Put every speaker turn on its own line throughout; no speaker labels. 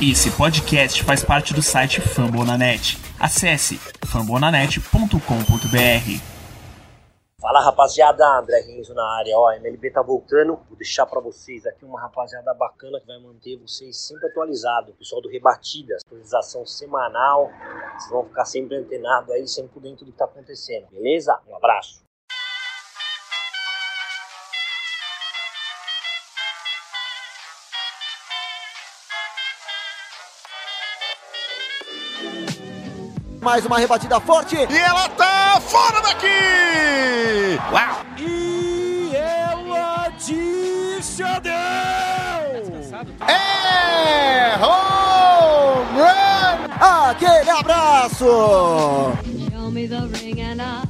Esse podcast faz parte do site Fambonanet. Acesse fambonanet.com.br.
Fala rapaziada, André Renzo na área, ó, a MLB tá voltando, vou deixar para vocês aqui uma rapaziada bacana que vai manter vocês sempre atualizados, pessoal do Rebatidas, atualização semanal, vocês vão ficar sempre antenados aí, sempre por dentro do que tá acontecendo, beleza? Um abraço.
Mais uma rebatida forte.
E ela tá fora daqui!
Uau!
E ela deu!
É home run!
Aquele abraço!
Show me the ring and through.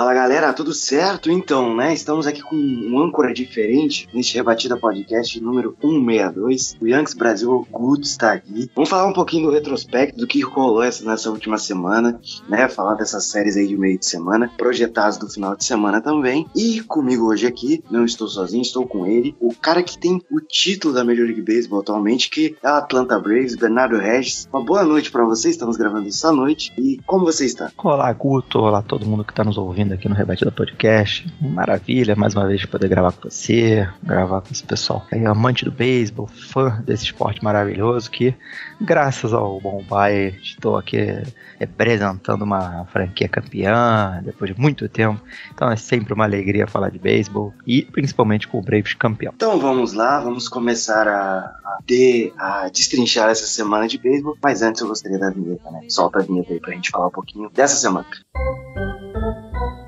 Fala galera, tudo certo? Então, né? Estamos aqui com um âncora diferente neste Rebatida Podcast número 162. O Yankees Brasil Guto está aqui. Vamos falar um pouquinho do retrospecto do que rolou essa, nessa última semana, né? Falar dessas séries aí de meio de semana, projetadas do final de semana também. E comigo hoje aqui, não estou sozinho, estou com ele, o cara que tem o título da Major League Baseball atualmente, que é o Atlanta Braves, Bernardo Regis. Uma boa noite para você, estamos gravando isso à noite. E como você está?
Olá, Guto. Olá, todo mundo que está nos ouvindo aqui no Rebatida Podcast. Maravilha, mais uma vez, poder gravar com você, gravar com esse pessoal aí, amante do beisebol, fã desse esporte maravilhoso que, graças ao Bom Pai, estou aqui representando uma franquia campeã depois de muito tempo. Então é sempre uma alegria falar de beisebol e principalmente com o Braves campeão.
Então vamos lá, vamos começar a, a ter, a destrinchar essa semana de beisebol. Mas antes eu gostaria da vinheta, né? Solta a vinheta aí pra gente falar um pouquinho dessa semana.
Olá,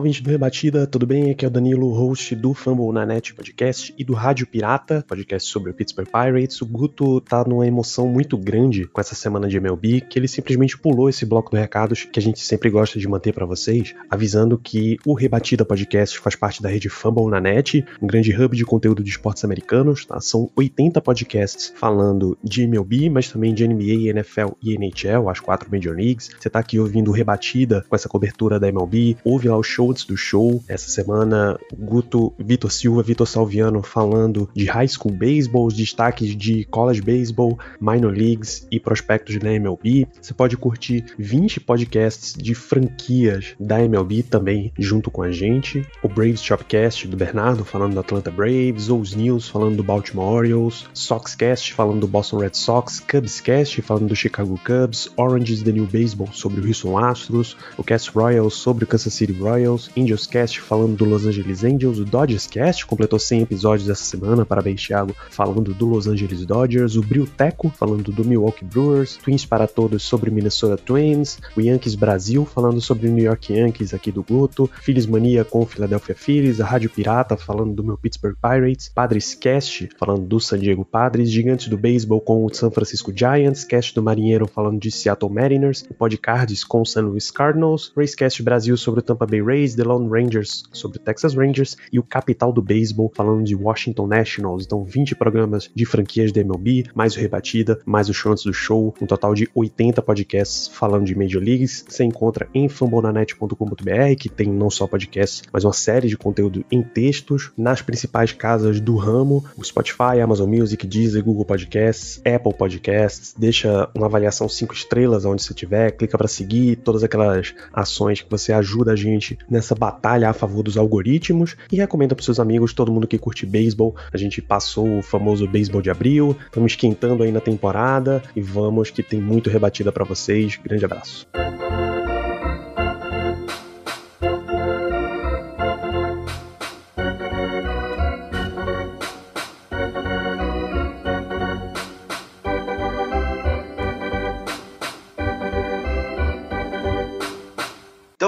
ouvinte do Rebatida, tudo bem? Aqui é o Danilo, host do Fumble na Net Podcast e do Rádio Pirata, podcast sobre o Pittsburgh Pirates. O Guto tá numa emoção muito grande com essa semana de MLB, que ele simplesmente pulou esse bloco de recados que a gente sempre gosta de manter para vocês, avisando que o Rebatida Podcast faz parte da rede Fumble na Net, um grande hub de conteúdo de esportes americanos. Tá? São 80 podcasts falando de MLB, mas também de NBA, NFL e NHL, as quatro Major Leagues. Você tá aqui ouvindo o Rebatida com essa cobertura da MLB, ouve lá o show antes do show. Essa semana, Guto, Vitor Silva, Vitor Salviano falando de high school baseball, os destaques de college baseball, minor leagues e prospectos da MLB. Você pode curtir 20 podcasts de franquias da MLB também junto com a gente. O Braves Shopcast do Bernardo falando do Atlanta Braves, Os News falando do Baltimore Orioles, Soxcast falando do Boston Red Sox, Cubscast falando do Chicago Cubs, Orange is the New Baseball sobre o Houston Astros, o Cast Royals sobre o Kansas City Royals, Angels Cast falando do Los Angeles Angels, o Dodgers Cast completou 100 episódios essa semana, parabéns Thiago, falando do Los Angeles Dodgers, o Brilteco falando do Milwaukee Brewers, Twins para Todos sobre Minnesota Twins, o Yankees Brasil falando sobre o New York Yankees aqui do Guto, Phillies Mania com o Philadelphia Phillies, a Rádio Pirata falando do meu Pittsburgh Pirates, Padres Cast falando do San Diego Padres, Gigantes do Beisebol com o San Francisco Giants, Cast do Marinheiro falando de Seattle Mariners, o Podcards com o San Luis Cardinals, Racecast Brasil sobre o Tampa Bay Rays, The Lone Rangers sobre Texas Rangers e o Capital do Beisebol falando de Washington Nationals. Então, 20 programas de franquias da MLB, mais o Rebatida, mais o show do show, um total de 80 podcasts falando de Major Leagues. Você encontra em fambonanet.com.br, que tem não só podcasts, mas uma série de conteúdo em textos nas principais casas do ramo, o Spotify, Amazon Music, Deezer, Google Podcasts, Apple Podcasts. Deixa uma avaliação 5 estrelas onde você estiver, clica para seguir todas aquelas ações que você ajuda a gente nessa batalha a favor dos algoritmos e recomenda para seus amigos, todo mundo que curte beisebol. A gente passou o famoso beisebol de abril, estamos esquentando aí na temporada e vamos que tem muito rebatida para vocês. Grande abraço.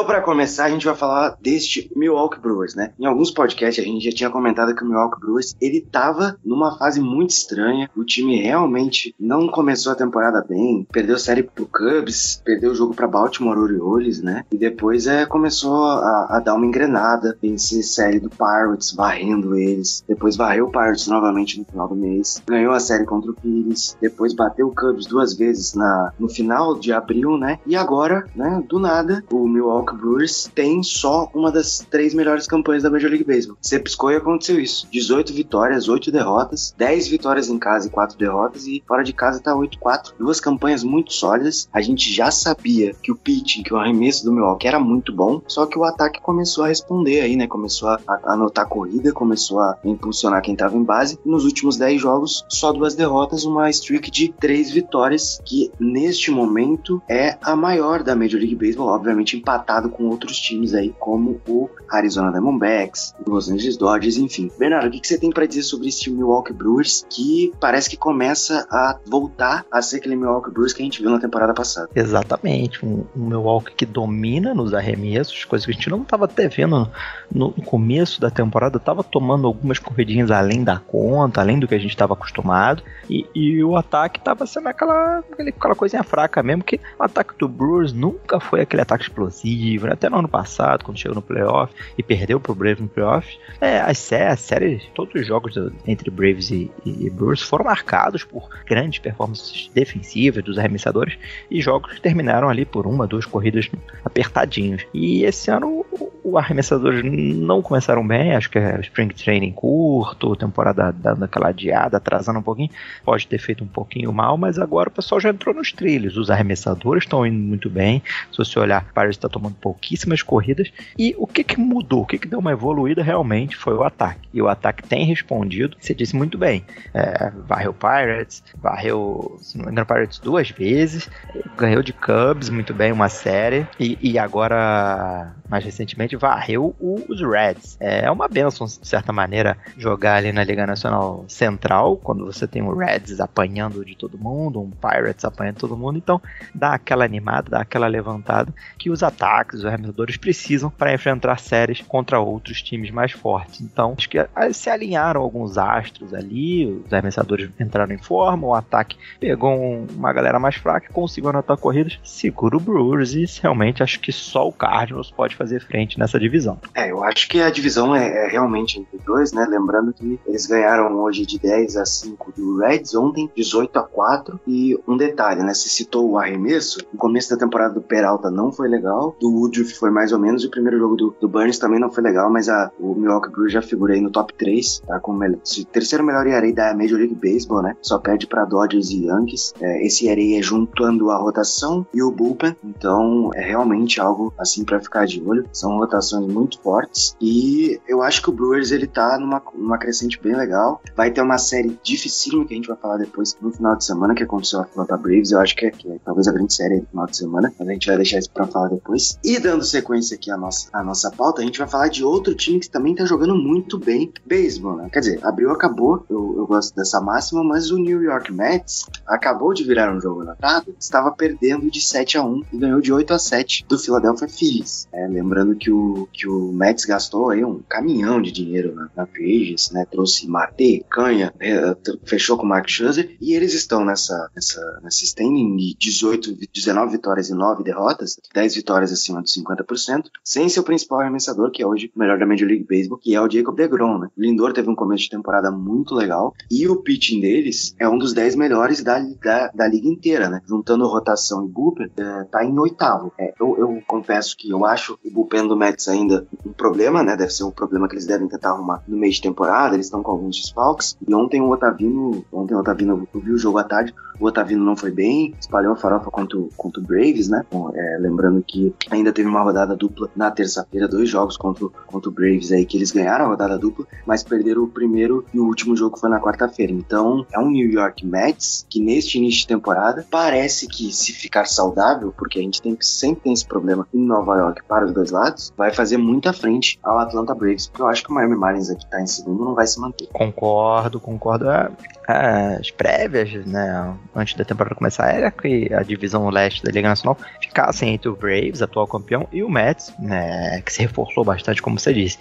Então para começar, a gente vai falar deste Milwaukee Brewers, né? Em alguns podcasts a gente já tinha comentado que o Milwaukee Brewers, ele tava numa fase muito estranha. O time realmente não começou a temporada bem, perdeu série pro Cubs, perdeu o jogo para Baltimore Orioles, né? E depois é, começou a, a dar uma engrenada, vencer série do Pirates, varrendo eles. Depois varreu o Pirates novamente no final do mês. Ganhou a série contra o Pires. Depois bateu o Cubs duas vezes na, no final de abril, né? E agora, né, do nada, o Milwaukee Brewers tem só uma das três melhores campanhas da Major League Baseball. Você piscou e aconteceu isso. 18 vitórias, 8 derrotas, 10 vitórias em casa e 4 derrotas, e fora de casa tá 8-4. Duas campanhas muito sólidas. A gente já sabia que o pitching, que o arremesso do Milwaukee era muito bom, só que o ataque começou a responder aí, né? Começou a, anotar corrida, começou a impulsionar quem tava em base. Nos últimos 10 jogos, só duas derrotas, uma streak de 3 vitórias, que neste momento é a maior da Major League Baseball, obviamente empatado com outros times aí, como o Arizona Diamondbacks, Los Angeles Dodgers, enfim. Bernardo, o que, você tem para dizer sobre esse Milwaukee Brewers que parece que começa a voltar a ser aquele Milwaukee Brewers que a gente viu na temporada passada?
Exatamente, um, um Milwaukee que domina nos arremessos, coisa que a gente não estava até vendo no começo da temporada, estava tomando algumas corridinhas além da conta, além do que a gente estava acostumado, e, e, o ataque estava sendo aquela, aquela coisinha fraca mesmo, que o ataque do Brewers nunca foi aquele ataque explosivo, né? até no ano passado, quando chegou no playoff e perdeu pro Braves no playoff, é, as, séries, todos os jogos do, entre Braves e, e, Brewers foram marcados por grandes performances defensivas dos arremessadores e jogos que terminaram ali por uma, duas corridas apertadinhos. E esse ano os arremessadores não começaram bem, acho que é Spring Training curto, temporada dando aquela adiada, atrasando um pouquinho, pode ter feito um pouquinho mal, mas agora o pessoal já entrou nos trilhos, os arremessadores estão indo muito bem, se você olhar, Paris está tomando pouquíssimas corridas, e o que que mudou, o que que deu uma evoluída realmente foi o ataque, e o ataque tem respondido, você disse muito bem, é, varreu Pirates, varreu, se não me engano, Pirates duas vezes, ganhou de Cubs muito bem uma série, e, e agora, mais recentemente, varreu os Reds. É uma benção, de certa maneira, jogar ali na Liga Nacional Central, quando você tem um Reds apanhando de todo mundo, um Pirates apanhando todo mundo, então dá aquela animada, dá aquela levantada que os ataques, os arremessadores precisam para enfrentar séries contra outros times mais fortes. Então, acho que se alinharam alguns astros ali, os arremessadores entraram em forma, o ataque pegou uma galera mais fraca, conseguiu anotar corridas, segura o Brewers e realmente acho que só o Cardinals pode fazer frente nessa divisão.
É, eu acho que a divisão é, é realmente entre dois, né? Lembrando que eles ganharam hoje de 10 a 5 do Reds, ontem 18 a 4 e um detalhe, né? Você citou o arremesso, no começo da temporada do Peralta não foi legal, do Woodruff foi mais ou menos, o primeiro jogo do, do Burns também não foi legal, mas a, o Milwaukee Brewers já figura aí no top 3, tá? Com o terceiro melhor ERA da Major League Baseball, né? Só perde para Dodgers e Yankees. É, esse ERA é juntando a rotação e o bullpen, então é realmente algo assim para ficar de olho. São rotações muito fortes e eu acho que o Brewers ele tá numa, numa crescente bem legal. Vai ter uma série dificílima que a gente vai falar depois no final de semana que aconteceu a Atlanta Braves. Eu acho que é, que é talvez a grande série no final de semana, mas a gente vai deixar isso para falar depois. E dando sequência aqui à nossa, à nossa pauta, a gente vai falar de outro time que também tá jogando muito bem beisebol, né? Quer dizer, abriu, acabou. Eu, eu gosto dessa máxima, mas o New York Mets acabou de virar um jogo na tarde, estava perdendo de 7 a 1 e ganhou de 8 a 7 do Philadelphia Phillies. É, lembrando que o, que o Mets gastou aí um caminhão de dinheiro na, na free né? Trouxe Mate, Canha, é, fechou com o Mark Scherzer e eles estão nessa, nessa, nessa standing de 18, 19 vitórias e 9 derrotas, 10 vitórias acima dos 50%, sem seu principal arremessador, que é hoje o melhor da Major League Baseball, que é o Jacob DeGrom, né? O Lindor teve um começo de temporada muito legal e o pitching deles é um dos 10 melhores da, da, da liga inteira, né? Juntando rotação e bullpen, é, tá em oitavo. É, eu, eu confesso que eu acho o bullpen do Mets ainda um problema, né? Deve ser um problema que eles devem tentar arrumar no meio de temporada, eles estão com alguns desfalques. E ontem o Otavino, ontem o Otavino, eu vi o jogo à tarde, o Otavino não foi bem, espalhou a farofa contra, o, contra o Braves, né? É, lembrando que ainda teve uma rodada dupla na terça-feira, dois jogos contra, contra o Braves aí, que eles ganharam a rodada dupla, mas perderam o primeiro e o último jogo foi na quarta-feira. Então, é um New York Mets que neste início de temporada parece que se ficar saudável, porque a gente tem, sempre tem esse problema em Nova York para os dois lados, vai fazer muita frente ao Atlanta Braves, porque eu acho que o Miami Marlins aqui tá em segundo não vai se manter.
Concordo, concordo. É, as prévias, né, antes da temporada começar, era que a divisão leste da Liga Nacional ficasse entre o Braves, atual campeão, e o Mets, né, que se reforçou bastante, como você disse.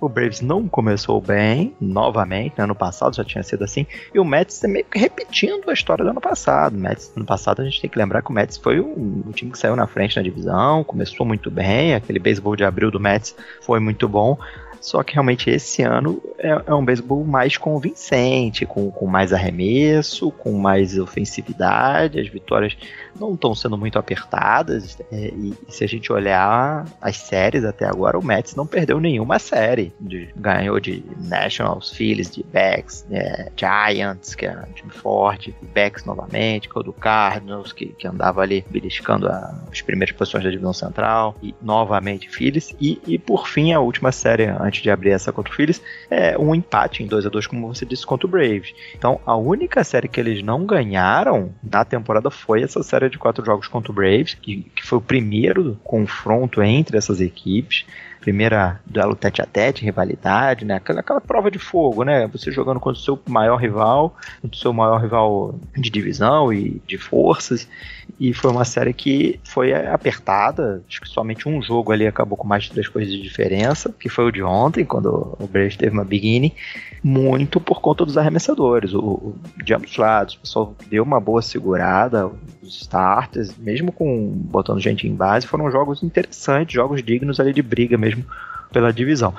O Braves não começou bem, novamente, né, ano passado já tinha sido assim, e o Mets é meio que repetindo a história do ano passado. Mets, ano passado a gente tem que lembrar que o Mets foi o time que saiu na frente na divisão, começou muito bem, aquele beisebol de abril do Mets foi muito bom, só que realmente esse ano é, é um beisebol mais convincente, com, com mais arremesso, com mais ofensividade. As vitórias não estão sendo muito apertadas. É, e, se a gente olhar as séries até agora, o Mets não perdeu nenhuma série. De, ganhou de Nationals, Phillies, de Becks, é, Giants, que era um time forte, Becks novamente, que é o do Cardinals, que, que andava ali beliscando a, as primeiras posições da divisão central, e novamente Phillies. E, e por fim, a última série antes antes de abrir essa contra o Phillies, é um empate em 2 a 2 como você disse, contra o Braves. Então, a única série que eles não ganharam na temporada foi essa série de quatro jogos contra o Braves, que, que foi o primeiro confronto entre essas equipes primeira duelo tete a tete, rivalidade, né? Aquela, aquela prova de fogo, né? Você jogando contra o seu maior rival, contra o seu maior rival de divisão e de forças. E foi uma série que foi apertada. Acho que somente um jogo ali acabou com mais de três coisas de diferença, que foi o de ontem, quando o Braves teve uma beginning, muito por conta dos arremessadores. O, o, de ambos lados, o pessoal deu uma boa segurada, os starters, mesmo com botando gente em base, foram jogos interessantes, jogos dignos ali de briga mesmo pela divisão.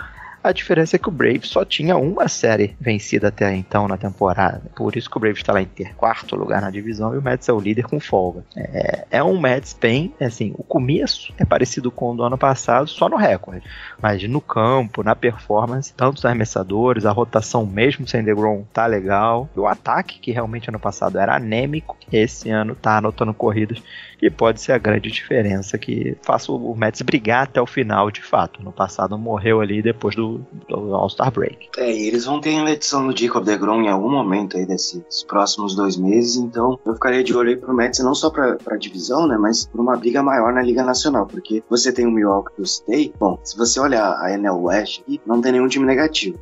A diferença é que o Braves só tinha uma série vencida até então na temporada. Por isso que o Braves está lá em ter quarto lugar na divisão e o Mets é o líder com folga. É, é um Mets bem, assim, o começo é parecido com o do ano passado, só no recorde. Mas no campo, na performance, tanto os arremessadores, a rotação mesmo sem DeGrom tá legal. E o ataque, que realmente ano passado era anêmico, esse ano tá anotando corridas e pode ser a grande diferença que faça o Mets brigar até o final, de fato. No passado morreu ali depois do, do All-Star Break.
É, e eles vão ter eleição do Jacob DeGrom em algum momento aí desses próximos dois meses, então eu ficaria de olho aí pro Mets não só pra, pra divisão, né, mas por uma briga maior na Liga Nacional, porque você tem o Milwaukee do State, bom, se você olhar a NL West, não tem nenhum time negativo.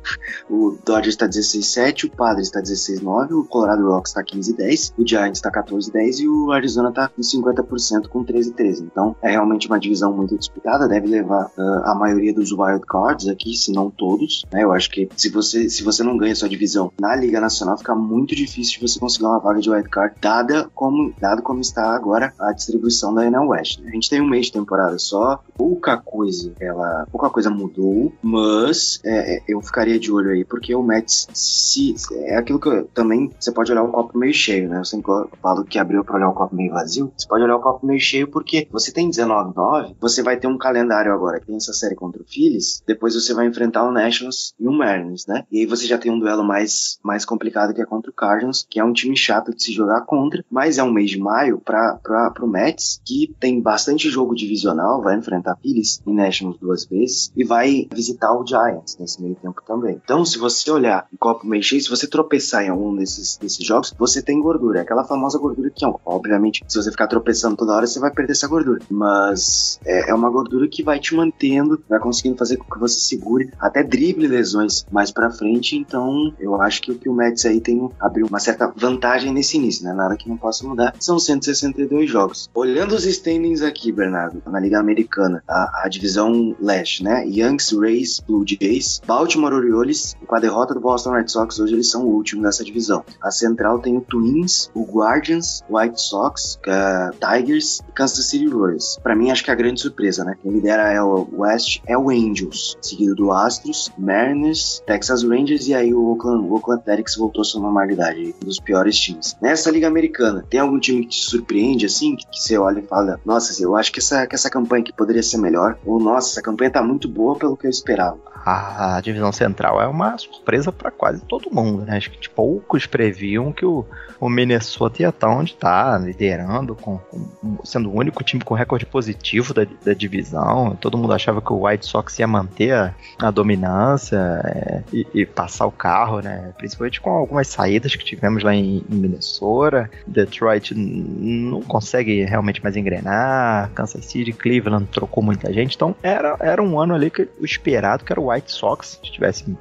O Dodgers tá 16-7, o Padres tá 16-9, o Colorado Rocks tá 15-10, o Giants tá 14-10 e o Arizona tá com 50% 40% com 13 13. Então é realmente uma divisão muito disputada, deve levar uh, a maioria dos wild cards aqui, se não todos. Né? Eu acho que se você, se você não ganha sua divisão na Liga Nacional, fica muito difícil de você conseguir uma vaga de wild card, dada como, dado como está agora a distribuição da NL West. Né? A gente tem um mês de temporada só, pouca coisa, ela, pouca coisa mudou, mas é, é eu ficaria de olho aí, porque o Mets, se, é aquilo que eu, também você pode olhar o copo meio cheio, né? Eu sempre falo que abriu para olhar o copo meio vazio, você pode olhar o copo meio cheio porque você tem 19-9, você vai ter um calendário agora. Tem essa série contra o Phillies, depois você vai enfrentar o Nationals e o Mariners, né? E aí você já tem um duelo mais, mais complicado que é contra o Cardinals, que é um time chato de se jogar contra, mas é um mês de maio para pro Mets, que tem bastante jogo divisional, vai enfrentar Phillies e Nationals duas vezes, e vai visitar o Giants nesse meio tempo também. Então, se você olhar o copo meio cheio, se você tropeçar em algum desses, desses jogos, você tem gordura. É aquela famosa gordura que, obviamente, se você ficar tropeçando toda hora você vai perder essa gordura. Mas é, é uma gordura que vai te mantendo, vai conseguindo fazer com que você segure até drible lesões mais pra frente. Então, eu acho que o que o Mets aí tem abriu uma certa vantagem nesse início, né? Nada que não possa mudar. São 162 jogos. Olhando os standings aqui, Bernardo, na Liga Americana, a, a divisão leste, né? Yankees, Rays, Blue Jays, Baltimore Orioles, com a derrota do Boston Red Sox, hoje eles são o último nessa divisão. A central tem o Twins, o Guardians, White Sox, uh, Tigers e Kansas City Royals. Para mim, acho que é a grande surpresa, né? Quem lidera é o West é o Angels, seguido do Astros, Mariners, Texas Rangers e aí o Oakland, o Oakland Athletics voltou à sua normalidade, um dos piores times. Nessa liga americana, tem algum time que te surpreende assim, que, que você olha e fala, nossa, eu acho que essa, que essa campanha aqui poderia ser melhor, ou nossa, essa campanha tá muito boa pelo que eu esperava
a divisão central é uma surpresa para quase todo mundo, né? Acho que tipo, poucos previam que o, o Minnesota ia estar onde está, liderando, com, com, sendo o único time com recorde positivo da, da, divisão. Todo mundo achava que o White Sox ia manter a, a dominância é, e, e, passar o carro, né? Principalmente com algumas saídas que tivemos lá em, em Minnesota. Detroit não consegue realmente mais engrenar. Kansas City, Cleveland trocou muita gente. Então era, era um ano ali que o esperado, que era o White Sox estivesse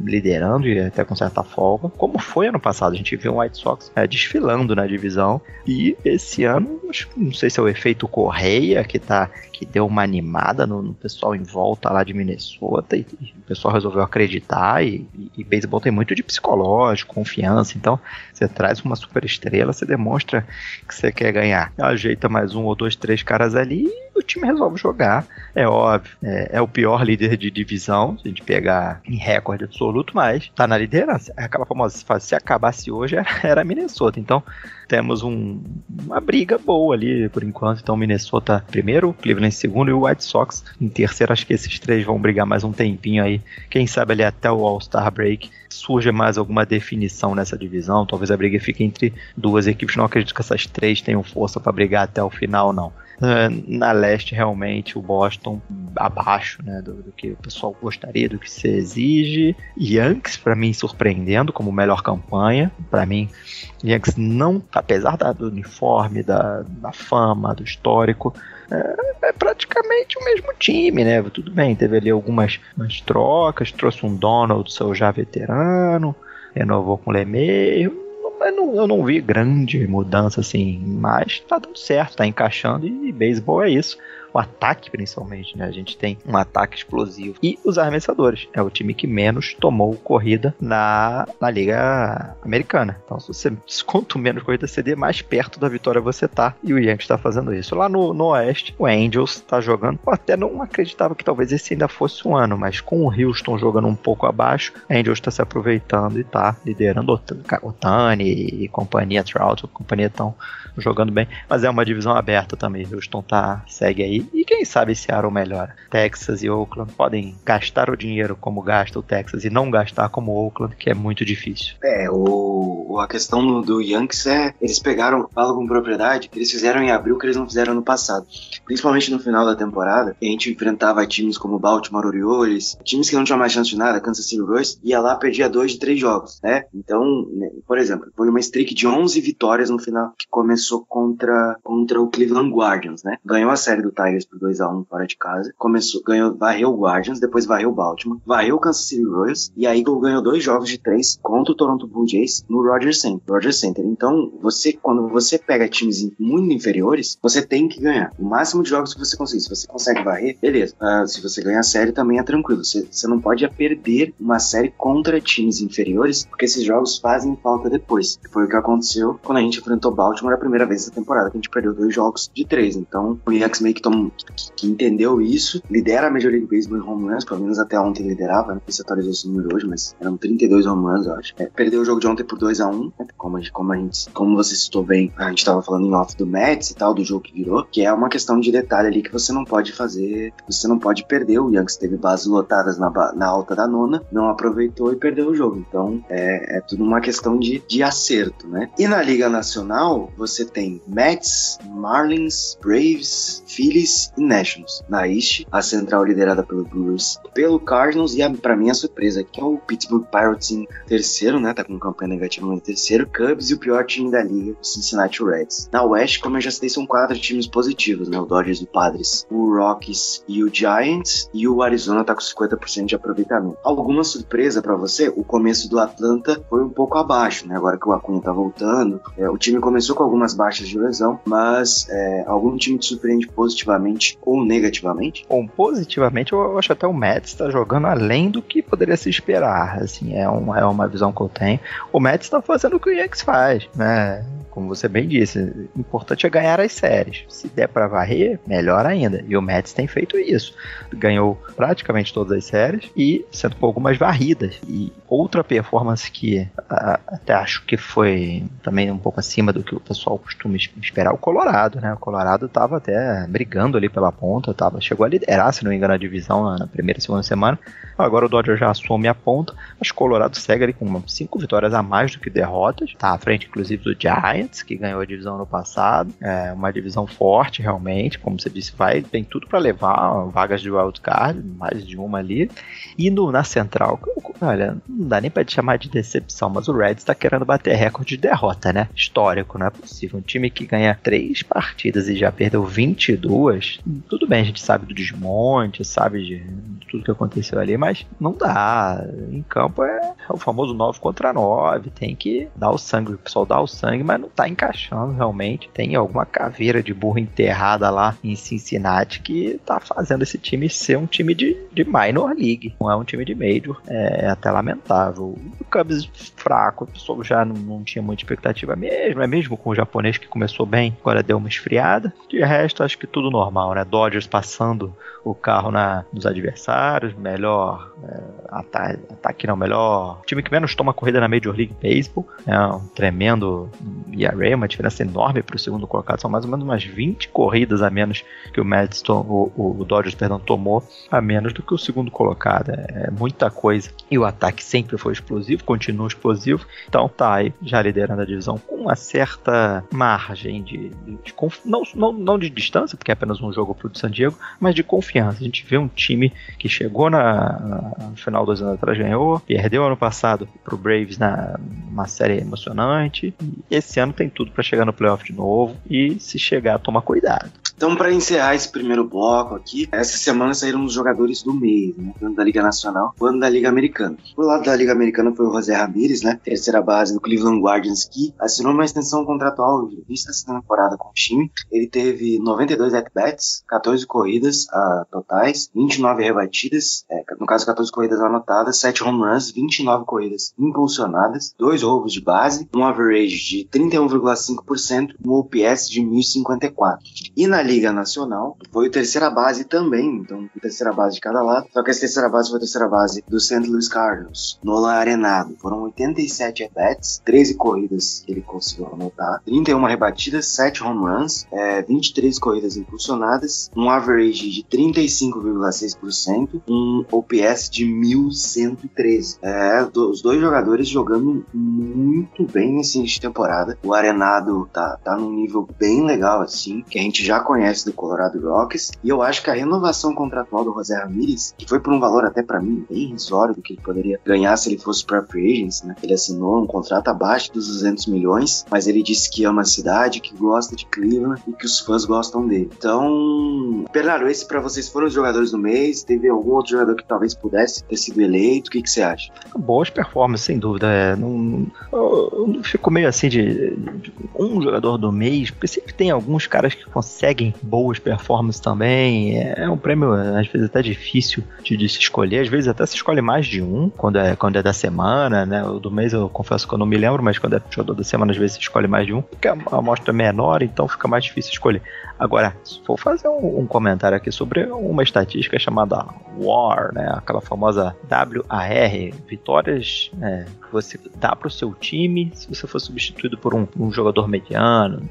liderando e até com certa folga, como foi ano passado. A gente viu o White Sox é, desfilando na divisão e esse ano, não sei se é o efeito Correia que tá que deu uma animada no, no pessoal em volta lá de Minnesota e, e o pessoal resolveu acreditar e, e, e beisebol tem muito de psicológico, confiança, então você traz uma super estrela, você demonstra que você quer ganhar. Ajeita mais um ou dois, três caras ali o time resolve jogar. É óbvio, é, é, o pior líder de divisão, se a gente pegar em recorde absoluto, mas tá na liderança. É aquela famosa fase, se acabasse hoje era, era Minnesota. Então temos um, uma briga boa ali por enquanto. Então Minnesota primeiro, Cleveland segundo e o White Sox em terceiro. Acho que esses três vão brigar mais um tempinho aí. Quem sabe ali até o All-Star Break surge mais alguma definição nessa divisão. Talvez a briga fique entre duas equipes. Não acredito que essas três tenham força para brigar até o final, não. Na leste, realmente, o Boston abaixo né, do, do, que o pessoal gostaria, do que se exige. Yankees, para mim, surpreendendo como melhor campanha. Para mim, Yankees não, apesar da, do uniforme, da, da fama, do histórico, é, é, praticamente o mesmo time, né? Tudo bem, teve ali algumas trocas, trouxe um Donald, seu já veterano, renovou com o LeMahieu, eu não, eu não vi grande mudança assim, mas tá dando certo, tá encaixando e beisebol é isso o ataque principalmente, né? A gente tem um ataque explosivo. E os arremessadores. É o time que menos tomou corrida na, na Liga Americana. Então, se você quanto menos corrida você der, mais perto da vitória você tá. E o Yankees está fazendo isso. Lá no, no Oeste, o Angels está jogando. Eu até não acreditava que talvez esse ainda fosse um ano, mas com o Houston jogando um pouco abaixo, o Angels está se aproveitando e tá liderando o Tani e companhia, Trout, companhia estão jogando bem. Mas é uma divisão aberta também. Houston tá, segue aí e quem sabe Seattle melhora. Texas e Oakland podem gastar o dinheiro como gasta o Texas e não gastar como Oakland, que é muito difícil.
É, o, a questão do, do Yankees é, eles pegaram, falo com propriedade, eles fizeram em abril que eles não fizeram no passado. Principalmente no final da temporada, a gente enfrentava times como Baltimore Orioles, times que não tinham mais chance de nada, Kansas City Royals, ia lá perdia dois de três jogos, né? Então, né, por exemplo, foi uma streak de 11 vitórias no final, que começou contra, contra o Cleveland Guardians, né? Ganhou a série do Tigers Tigers por 2x1 fora de casa. Começou, ganhou, varreu o Guardians, depois varreu o Baltimore, varreu o Kansas City Royals e a Eagle ganhou dois jogos de três contra o Toronto Blue Jays no Rogers Center. Rogers Center. Então, você, quando você pega times muito inferiores, você tem que ganhar. O máximo de jogos que você conseguir. Se você consegue varrer, beleza. Uh, se você ganha a série, também é tranquilo. Você, você não pode perder uma série contra times inferiores, porque esses jogos fazem falta depois. Foi o que aconteceu quando a gente enfrentou Baltimore a primeira vez da temporada, que a gente perdeu dois jogos de três. Então, o Yankees meio que que, entendeu isso, lidera a Major League Baseball em home runs, pelo menos até ontem liderava, não sei se atualizou esse número hoje, mas eram 32 home runs, eu acho. É, perdeu o jogo de ontem por 2 a 1 né, como, a como a gente, como você citou bem, a gente tava falando em off do Mets e tal, do jogo que virou, que é uma questão de detalhe ali que você não pode fazer, você não pode perder. O Yankees teve bases lotadas na, na alta da nona, não aproveitou e perdeu o jogo. Então é, é tudo uma questão de, de acerto, né? E na Liga Nacional, você tem Mets, Marlins, Braves, Phillies e Nationals. Na East, a central liderada pelo Brewers, pelo Cardinals e para mim a surpresa que é o Pittsburgh Pirates em terceiro, né? Tá com campanha negativa no terceiro, Cubs e o pior time da liga, o Cincinnati Reds. Na West, como eu já citei, são quatro times positivos, né? O Dodgers e o Padres, o Rockies e o Giants e o Arizona tá com 50% de aproveitamento. Alguma surpresa para você? O começo do Atlanta foi um pouco abaixo, né? Agora que o Acunha tá voltando, é, o time começou com algumas baixas de lesão, mas é, algum time te surpreende positivamente ou negativamente?
Bom, positivamente eu acho até o Mets está jogando além do que poderia se esperar. Assim, é, um, é uma visão que eu tenho. O Mets está fazendo o que o Yankees faz, né? Como você bem disse, o importante é ganhar as séries. Se der para varrer, melhor ainda. E o Mets tem feito isso. Ganhou praticamente todas as séries e sendo com algumas varridas. E outra performance que até acho que foi também um pouco acima do que o pessoal costuma esperar, o Colorado, né? O Colorado estava até brigando ali pela ponta, tava, chegou a liderar, se não me engano, a divisão na, na primeira e segunda semana. Agora o Dodger já assume a ponta, mas o Colorado segue ali com cinco vitórias a mais do que derrotas, tá à frente inclusive do Giants Giants, que ganhou a divisão no passado. É uma divisão forte, realmente. Como você disse, vai, tem tudo para levar vagas de wildcard, mais de uma ali. E no, na central, olha, não dá nem pra te chamar de decepção, mas o Reds tá querendo bater recorde de derrota, né? Histórico, não é possível. Um time que ganha três partidas e já perdeu 22, tudo bem, a gente sabe do desmonte, sabe de tudo que aconteceu ali, mas não dá. Em campo é o famoso 9 contra 9, tem que dar o sangue, o pessoal dá o sangue, mas não tá encaixando realmente. Tem alguma caveira de burro enterrada lá em Cincinnati que tá fazendo esse time ser um time de, de minor league, não é um time de major. É, é até lamentável. O Cubs fraco, o pessoal já não, não tinha muita expectativa mesmo, é mesmo com o japonês que começou bem, agora deu uma esfriada. De resto, acho que tudo normal, né? Dodgers passando o carro na, nos adversários, melhor é, ataque, ataque não, melhor time que menos toma corrida na Major League Baseball, é um tremendo ERA, uma diferença enorme para o segundo colocado, são mais ou menos umas 20 corridas a menos que o Mets, o, o Dodgers, perdão, tomou a menos do que o segundo colocado, é, é muita coisa. E o ataque sempre foi explosivo, continua explosivo, então tá aí já liderando a divisão com uma certa margem de, de, de não, não, não de distância, porque é apenas um jogo pro San Diego, mas de confiança. A gente vê um time que chegou na, na final dos anos atrás, ganhou, perdeu ano passado pro Braves na uma série emocionante. E esse ano tem tudo para chegar no playoff de novo e se chegar, tomar cuidado.
Então, para encerrar esse primeiro bloco aqui, essa semana saíram os jogadores do mês, né? Tanto da Liga Nacional quanto da Liga Americana. Pro lado da Liga Americana foi o José Ramírez, né? Terceira base do Cleveland Guardians, que assinou uma extensão contratual vista essa temporada com o time. Ele teve 92 at-bats, 14 corridas uh, totais, 29 rebatidas, é, no caso 14 corridas anotadas, 7 home runs, 29 corridas impulsionadas, 2 roubos de base, um average de 31,5%, um OPS de 1054. E na Liga Nacional foi terceira base também, então terceira base de cada lado, só que essa terceira base foi a terceira base do St. Louis Cardinals, Nolan Arenado. Foram 87 at-bats, 13 corridas que ele conseguiu anotar, 31 rebatidas, 7 home runs, é, 23 corridas impulsionadas, um average de 35,6%, um OPS de 1113. É, os dois jogadores jogando muito bem nesse início de temporada. O Arenado tá, tá num nível bem legal, assim, que a gente já conhece do Colorado Rockies. E eu acho que a renovação contratual do José Ramirez, que foi por um valor até para mim bem irrisório do que ele poderia ganhar se ele fosse para free agents, né? Ele assinou um contrato abaixo dos 200 milhões, mas ele disse que ama a cidade, que gosta de Cleveland e que os fãs gostam dele. Então, Bernardo, esse para vocês foram os jogadores do mês? Teve algum outro jogador que talvez pudesse ter sido eleito? O que, que você acha?
Boas performances, sem dúvida. É, não, eu, eu fico meio assim de, de, um jogador do mês, porque sempre tem alguns caras que conseguem boas performances também. É, é um prêmio, às vezes, até difícil de, de, se escolher. Às vezes até se escolhe mais de um quando é, quando é da semana, né? O do mês eu confesso que eu não me lembro, mas quando é jogador da semana, às vezes se escolhe mais de um, porque a amostra é menor, então fica mais difícil escolher. Agora, vou fazer um, um, comentário aqui sobre uma estatística chamada WAR, né? Aquela famosa WAR, vitórias é, que você dá para o seu time se você for substituído por um, um, jogador mediano,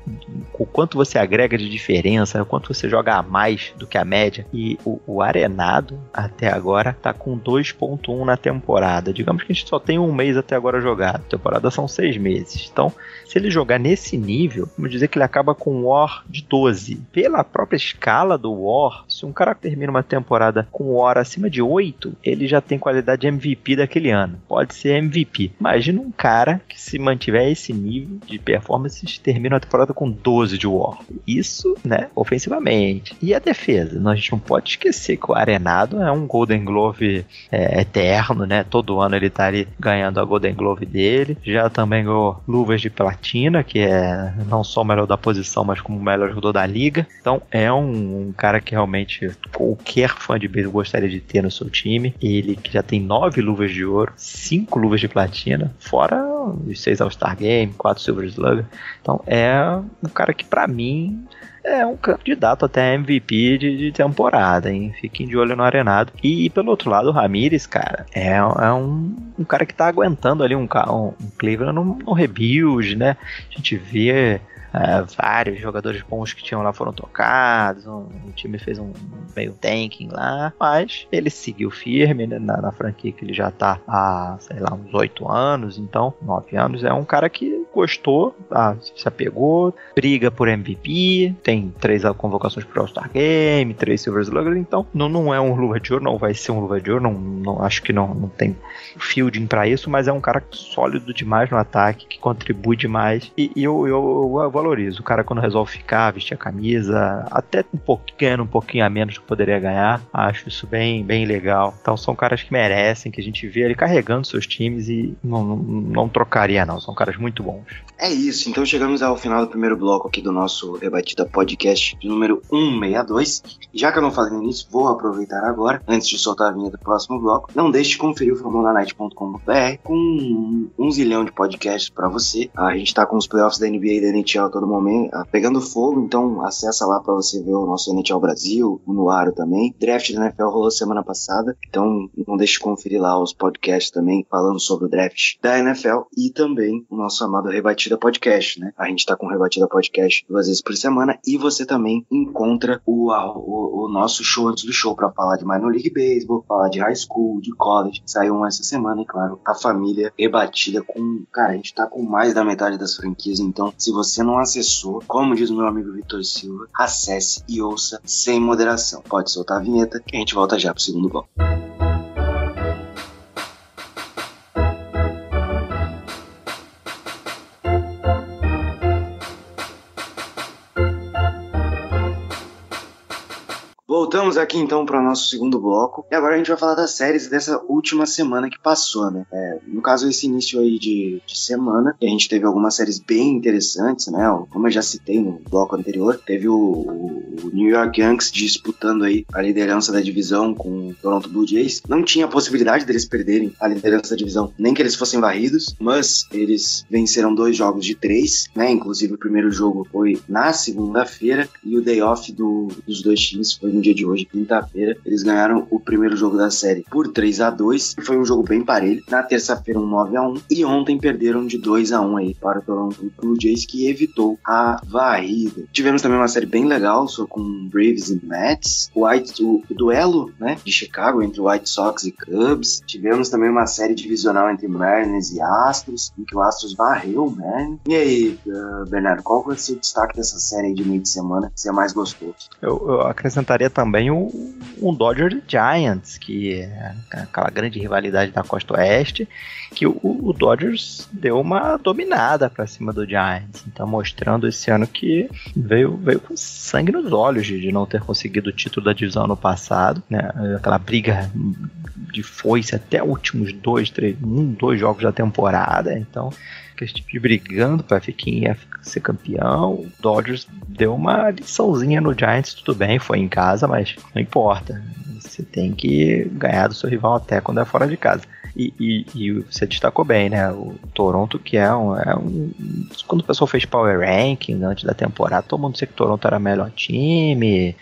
o quanto você agrega de diferença, o quanto você joga a mais do que a média. E o, o Arenado, até agora, tá com 2.1 na temporada. Digamos que a gente só tem um mês até agora jogado. A temporada são seis meses. Então, se ele jogar nesse nível, vamos dizer que ele acaba com um War de 12 pela própria escala do War, se um cara termina uma temporada com War acima de 8, ele já tem qualidade de MVP daquele ano. Pode ser MVP. Imagina um cara que se mantiver esse nível de performance termina a temporada com 12 de War. Isso, né, ofensivamente. E a defesa? Nós, a gente não pode esquecer que o Arenado é um Golden Glove é, eterno, né? Todo ano ele tá ali ganhando a Golden Glove dele. Já também ganhou luvas de platina, que é não só o melhor da posição, mas como o melhor jogador da liga. Então é um, um, cara que realmente qualquer fã de beisebol gostaria de ter no seu time. Ele que já tem nove luvas de ouro, cinco luvas de platina, fora os seis All-Star Game, quatro Silver Slugger. Então é um cara que para mim é um candidato até MVP de, de, temporada, hein? Fiquem de olho no Arenado. E, pelo outro lado, o Ramirez, cara, é, é um, um, cara que tá aguentando ali um, um, um Cleveland no, no rebuild, né? A gente vê Uh, vários jogadores bons que tinham lá foram tocados, um, o time fez um meio tanking lá, mas ele seguiu firme né, na, na, franquia que ele já tá há, sei lá, uns oito anos, então, nove anos, é um cara que gostou, ah, se apegou, briga por MVP, tem três convocações para All-Star Game, três Silver Slugger, então não, não é um luva de ouro, não vai ser um luva de ouro, não, não acho que não, não tem fielding para isso, mas é um cara sólido demais no ataque, que contribui demais e, e eu, eu, eu, valorizo. O cara quando resolve ficar, vestir a camisa, até um pouquinho, um pouquinho a menos que poderia ganhar, acho isso bem, bem legal. Então são caras que merecem, que a gente vê ele carregando seus times e não, não, não trocaria não, são caras muito bons.
É isso, então chegamos ao final do primeiro bloco aqui do nosso Rebatida Podcast número 162. Já que eu não falei no início, vou aproveitar agora, antes de soltar a vinheta do próximo bloco. Não deixe de conferir o formulanite.com.br com um zilhão de podcasts para você. A gente tá com os playoffs da NBA e da NHL a todo momento, ah, pegando fogo, então acessa lá para você ver o nosso NHL Brasil, o Nuaro também. Draft da NFL rolou semana passada, então não deixe de conferir lá os podcasts também falando sobre o draft da NFL e também o nosso amado Rebatida Podcast, né? A gente tá com o Rebatida Podcast duas vezes por semana e você também encontra o, o, o nosso show antes do show para falar de Minor League Baseball, falar de high school, de college. Saiu um essa semana e, claro, a família rebatida com. Cara, a gente tá com mais da metade das franquias, então se você não acessou, como diz o meu amigo Vitor Silva, acesse e ouça sem moderação. Pode soltar a vinheta que a gente volta já pro segundo bloco. Voltamos aqui então para o nosso segundo bloco. E agora a gente vai falar das séries dessa última semana que passou, né? É, no caso, esse início aí de, de semana, a gente teve algumas séries bem interessantes, né? Como eu já citei no bloco anterior, teve o, o New York Yankees disputando aí a liderança da divisão com o Toronto Blue Jays. Não tinha possibilidade deles perderem a liderança da divisão, nem que eles fossem varridos, mas eles venceram dois jogos de três, né? Inclusive o primeiro jogo foi na segunda-feira e o day off do, dos dois times foi no dia de hoje, quinta-feira, eles ganharam o primeiro jogo da série por 3 a 2 Foi um jogo bem parelho. Na terça-feira, um 9 a 1 E ontem perderam de 2 a 1 aí para o Toronto Blue Jays, que evitou a varrida. Tivemos também uma série bem legal, só com Braves e Mets. White, o, o duelo né, de Chicago entre White Sox e Cubs. Tivemos também uma série divisional entre Mariners e Astros, em que o Astros varreu o Mariners. E aí, uh, Bernardo, qual foi o seu destaque dessa série de meio de semana que você mais gostou?
Eu, eu acrescentaria também o, um Dodgers Giants, que é aquela grande rivalidade da costa oeste, que o, o Dodgers deu uma dominada para cima do Giants. Então mostrando esse ano que veio, veio com sangue nos olhos de, de não ter conseguido o título da divisão no passado, né? Aquela briga de foice até últimos dois, três, um, dois jogos da temporada. Então esse tipo de brigando para ver quem ia ser campeão. O Dodgers deu uma liçãozinha no Giants, tudo bem, foi em casa, mas não importa. Você tem que ganhar do seu rival até quando é fora de casa. E, e, e, você destacou bem, né? O Toronto, que é um, é um, Quando o pessoal fez Power Ranking antes da temporada, todo mundo disse que o Toronto era o melhor time.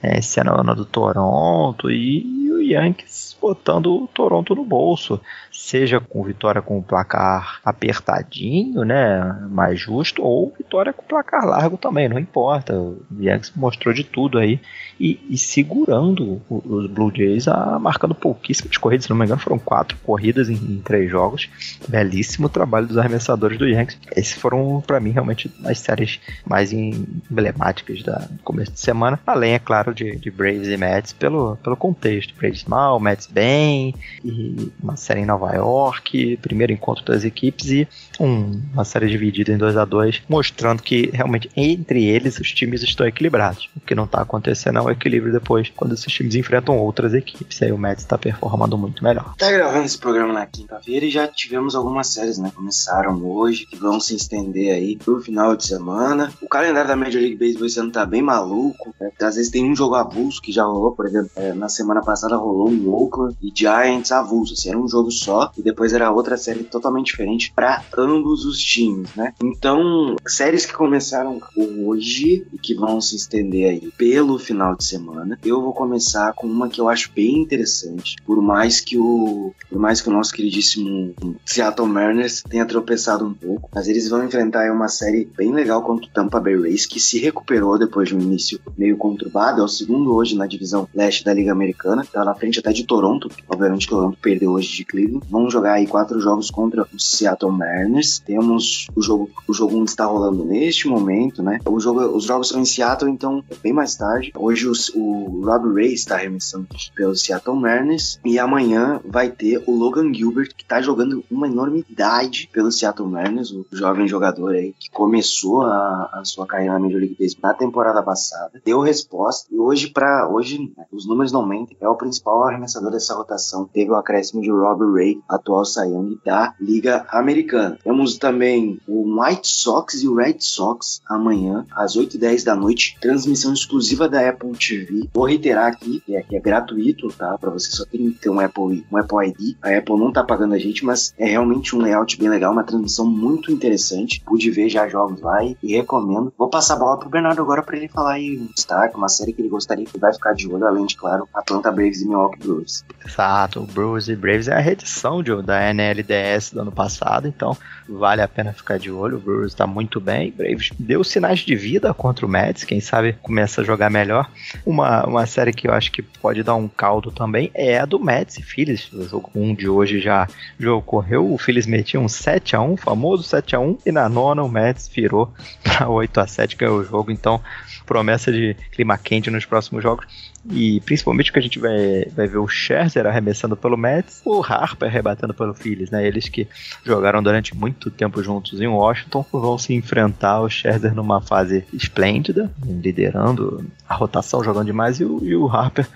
É, esse é o ano do Toronto. E, e o Yankees botando o Toronto no bolso seja com vitória com o placar apertadinho, né, mais justo, ou vitória com placar largo também, não importa. O Yankees mostrou de tudo aí e, e segurando os Blue Jays, a, marcando pouquíssimas corridas, se não me engano, foram quatro corridas em, em três jogos. Belíssimo trabalho dos arremessadores do Yankees. Esses foram, para mim, realmente as séries mais emblemáticas da começo de semana, além, é claro, de, de Braves e Mets pelo, pelo contexto. Braves mal, Mets bem, e uma série em Nova York, primeiro encontro das equipes e um, uma série dividida em 2 a 2 mostrando que realmente entre eles os times estão equilibrados. O que não está acontecendo é o equilíbrio depois quando esses times enfrentam outras equipes. Aí o Mets está performando muito melhor.
Tá gravando esse programa na quinta-feira e já tivemos algumas séries, né? Começaram hoje, que vão se estender aí pro final de semana. O calendário da Major League Baseball esse ano tá bem maluco. Né? Às vezes tem um jogo avulso que já rolou, por exemplo, é, na semana passada rolou um Oakland e Giants avulso. Assim, era um jogo só e depois era outra série totalmente diferente para ambos os times, né? Então, séries que começaram hoje e que vão se estender aí pelo final de semana. Eu vou começar com uma que eu acho bem interessante, por mais que o por mais que o nosso queridíssimo Seattle Mariners tenha tropeçado um pouco, mas eles vão enfrentar uma série bem legal contra o Tampa Bay Rays que se recuperou depois de um início meio conturbado, é o segundo hoje na divisão leste da Liga Americana, tá na frente até de Toronto Toronto. Obviamente, Toronto perdeu hoje de Cleveland. Vão jogar aí quatro jogos contra o Seattle Mariners. Temos o jogo, o jogo 1 está rolando neste momento, né? O jogo, os jogos são em Seattle, então é bem mais tarde. Hoje os, o Rob Ray está arremessando pelo Seattle Mariners e amanhã vai ter o Logan Gilbert que está jogando uma enormidade pelo Seattle Mariners, o jovem jogador aí que começou a, a sua carreira na Major League Baseball na temporada passada, deu resposta e hoje para hoje né, os números não mentem, é o principal arremessador dessa rotação. Teve o acréscimo de Rob Ray, atual Young da Liga Americana. Temos também o White Sox e o Red Sox amanhã às 8h10 da noite, transmissão exclusiva da Apple TV. Vou reiterar aqui que é, que é gratuito, tá? Para você só tem que ter um Apple, um Apple ID. A Apple não tá pagando a gente, mas é realmente um layout bem legal, uma transmissão muito interessante. Pude ver já jogos lá e, e recomendo. Vou passar a bola pro Bernardo agora para ele falar aí um destaque, uma série que ele gostaria que vai ficar de olho, além de, claro, Atlanta Braves e Milwaukee Brewers.
Exato, o Brewers e Braves é a reedição de, da NLDS do ano passado, então vale a pena ficar de olho. O Brewers está muito bem, Braves deu sinais de vida contra o Mets, quem sabe começa a jogar melhor. Uma, uma série que eu acho que pode dar um caldo também é a do Mets e Phillies. O jogo 1 um de hoje já, já ocorreu, o Phillies metia um 7 a 1 famoso 7 a 1 e na nona o Mets virou para 8 a 7 ganhou o jogo, então promessa de clima quente nos próximos jogos. E principalmente que a gente vai, vai ver o Scherzer arremessando pelo Mets, o Harper rebatendo pelo Phillies, né? Eles que jogaram durante muito tempo juntos em Washington vão se enfrentar o Scherzer numa fase esplêndida, liderando a rotação, jogando demais, e o, e o Harper,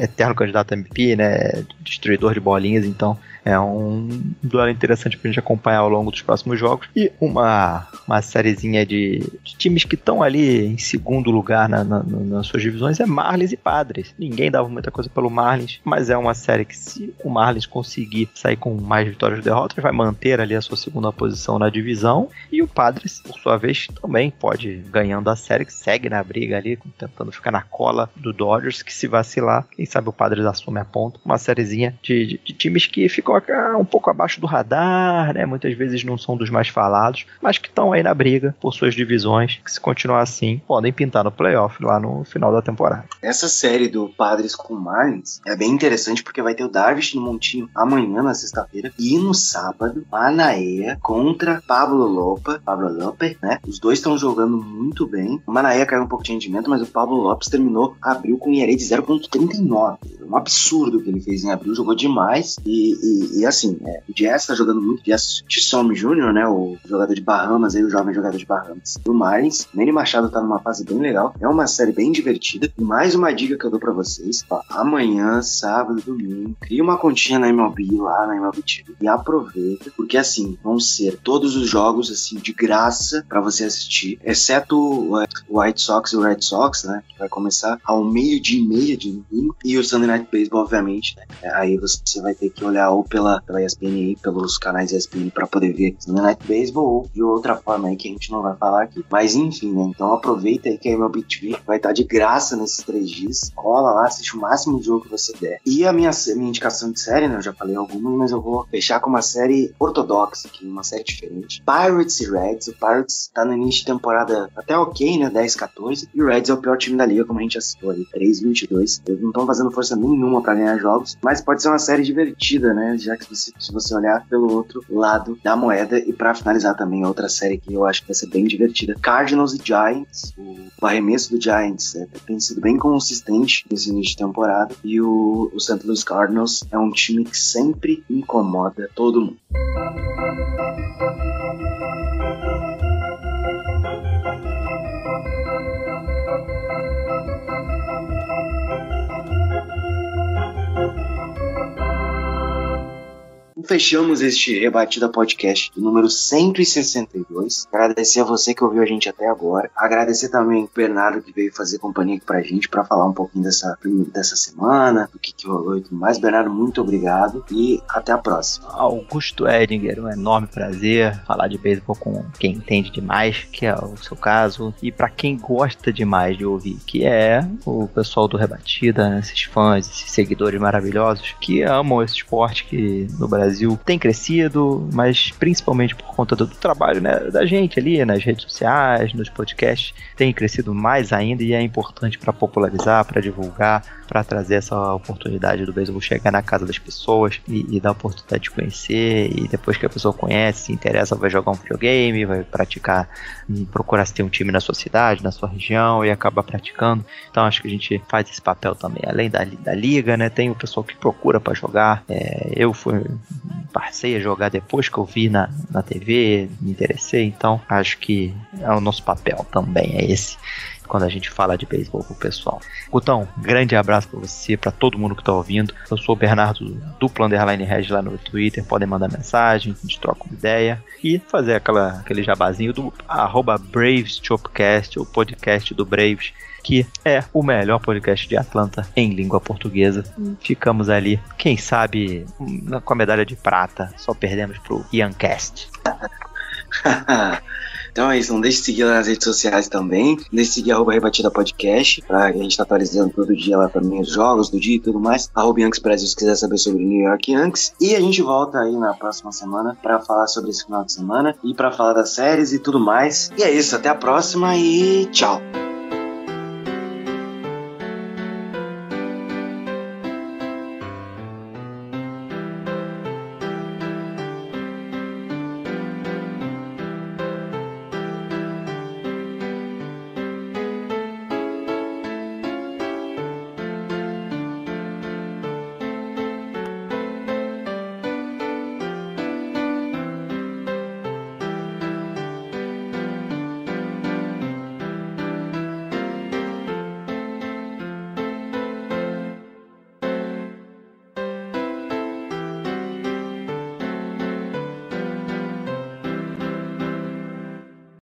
eterno candidato a MP, né? Destruidor de bolinhas, então é um duelo interessante pra gente acompanhar ao longo dos próximos jogos. E uma, uma sériezinha de, de times que estão ali em segundo lugar na, na, nas suas divisões é Marlins e Padres. Ninguém dava muita coisa pelo Marlins, mas é uma série que se o Marlins conseguir sair com mais vitórias e derrotas, vai manter ali a sua segunda posição na divisão. E o Padres, por sua vez, também pode ganhando a série, que segue na briga ali, tentando ficar na cola do Dodgers, que se vacilar, quem sabe o Padres assume a ponta. Uma sériezinha de, de, de times que ficam um pouco abaixo do radar, né? Muitas vezes não são dos mais falados, mas que estão aí na briga por suas divisões, que se continuar assim, podem pintar no playoff lá no final da temporada.
Essa série do Padres com Marlins é bem interessante porque vai ter o Darvish no Montinho amanhã na sexta-feira e no sábado Manaea contra Pablo Lopa, Pablo Lopes, né? Os dois estão jogando muito bem. O Manaea caiu um pouco de rendimento, mas o Pablo Lopes terminou abril com ERA de 0.39. Um absurdo que ele fez em abril, jogou demais e, e, e assim, é, o Jazz tá jogando muito, Jazz Tissom Jr., né? O jogador de Bahamas aí, o jovem jogador de Bahamas. Do Marlins, Manny Machado tá numa fase bem legal. É uma série bem divertida. E mais uma dica que eu dou pra vocês: amanhã, sábado, domingo, cria uma continha na MLB lá na MLB TV e aproveita, porque assim, vão ser todos os jogos assim de graça para você assistir, exceto o White Sox e o Red Sox, né? Que vai começar ao meio-dia e meia de domingo. E o Sunday Night Baseball, obviamente, né? Aí você vai ter que olhar ou pela, pela ESPN pelos canais ESPN para poder ver Sunday Night Baseball ou de outra forma aí que a gente não vai falar aqui. Mas enfim, né? Então aproveita aí que a MLB TV vai estar de graça nesses três dias. Cola lá, assiste o máximo de jogo que você der. E a minha, minha indicação de série, né? Eu já falei algumas, mas eu vou fechar com uma série ortodoxa aqui, uma série diferente. Pirates e Reds. O Pirates tá no início de temporada até ok, né? 10, 14. E o Reds é o pior time da liga, como a gente citou ali. 3, 22. Eles não estão fazendo força nenhuma para ganhar jogos, mas pode ser uma série divertida, né? Já que você, se você olhar pelo outro lado da moeda. E para finalizar também, outra série que eu acho que vai ser bem divertida: Cardinals e Giants. O arremesso do Giants é, tem sido bem consistente nesse início de temporada. E o, o St. Louis Cardinals é um time que sempre incomoda todo mundo. Fechamos este Rebatida Podcast número 162. Agradecer a você que ouviu a gente até agora. Agradecer também o Bernardo que veio fazer companhia aqui pra gente para falar um pouquinho dessa, dessa semana, do que, que rolou e tudo mais. Bernardo, muito obrigado e até a próxima.
Augusto Edinger, um enorme prazer falar de beisebol com quem entende demais, que é o seu caso, e para quem gosta demais de ouvir, que é o pessoal do Rebatida, né? esses fãs, esses seguidores maravilhosos que amam esse esporte que no Brasil Brasil tem crescido, mas principalmente por conta do, do trabalho né, da gente ali nas redes sociais, nos podcasts, tem crescido mais ainda e é importante para popularizar, para divulgar, para trazer essa oportunidade do beisebol chegar na casa das pessoas e, e dar a oportunidade de conhecer. E depois que a pessoa conhece, se interessa, vai jogar um videogame, vai praticar, hum, procurar se ter um time na sua cidade, na sua região e acaba praticando. Então acho que a gente faz esse papel também, além da, da liga, né? Tem o pessoal que procura para jogar. É, eu fui passei a jogar depois que eu vi na, na TV, me interessei, então acho que é o nosso papel também, é esse quando a gente fala de beisebol pro pessoal. Gutão, grande abraço para você, para todo mundo que tá ouvindo. Eu sou o Bernardo do Underline Red lá no Twitter, podem mandar mensagem, a gente troca uma ideia e fazer aquela, aquele jabazinho do arroba Braves Chopcast, o podcast do Braves que é o melhor podcast de Atlanta em língua portuguesa. Ficamos ali, quem sabe, com a medalha de prata. Só perdemos pro Ian Cast.
Então é isso, não deixe de seguir lá nas redes sociais também. Não deixe de seguir arroba Rebatida Podcast, pra a gente tá atualizando todo dia lá também os jogos do dia e tudo mais. Arroba Yankees Brasil se quiser saber sobre o New York Yankees. E a gente volta aí na próxima semana para falar sobre esse final de semana e para falar das séries e tudo mais. E é isso, até a próxima e tchau!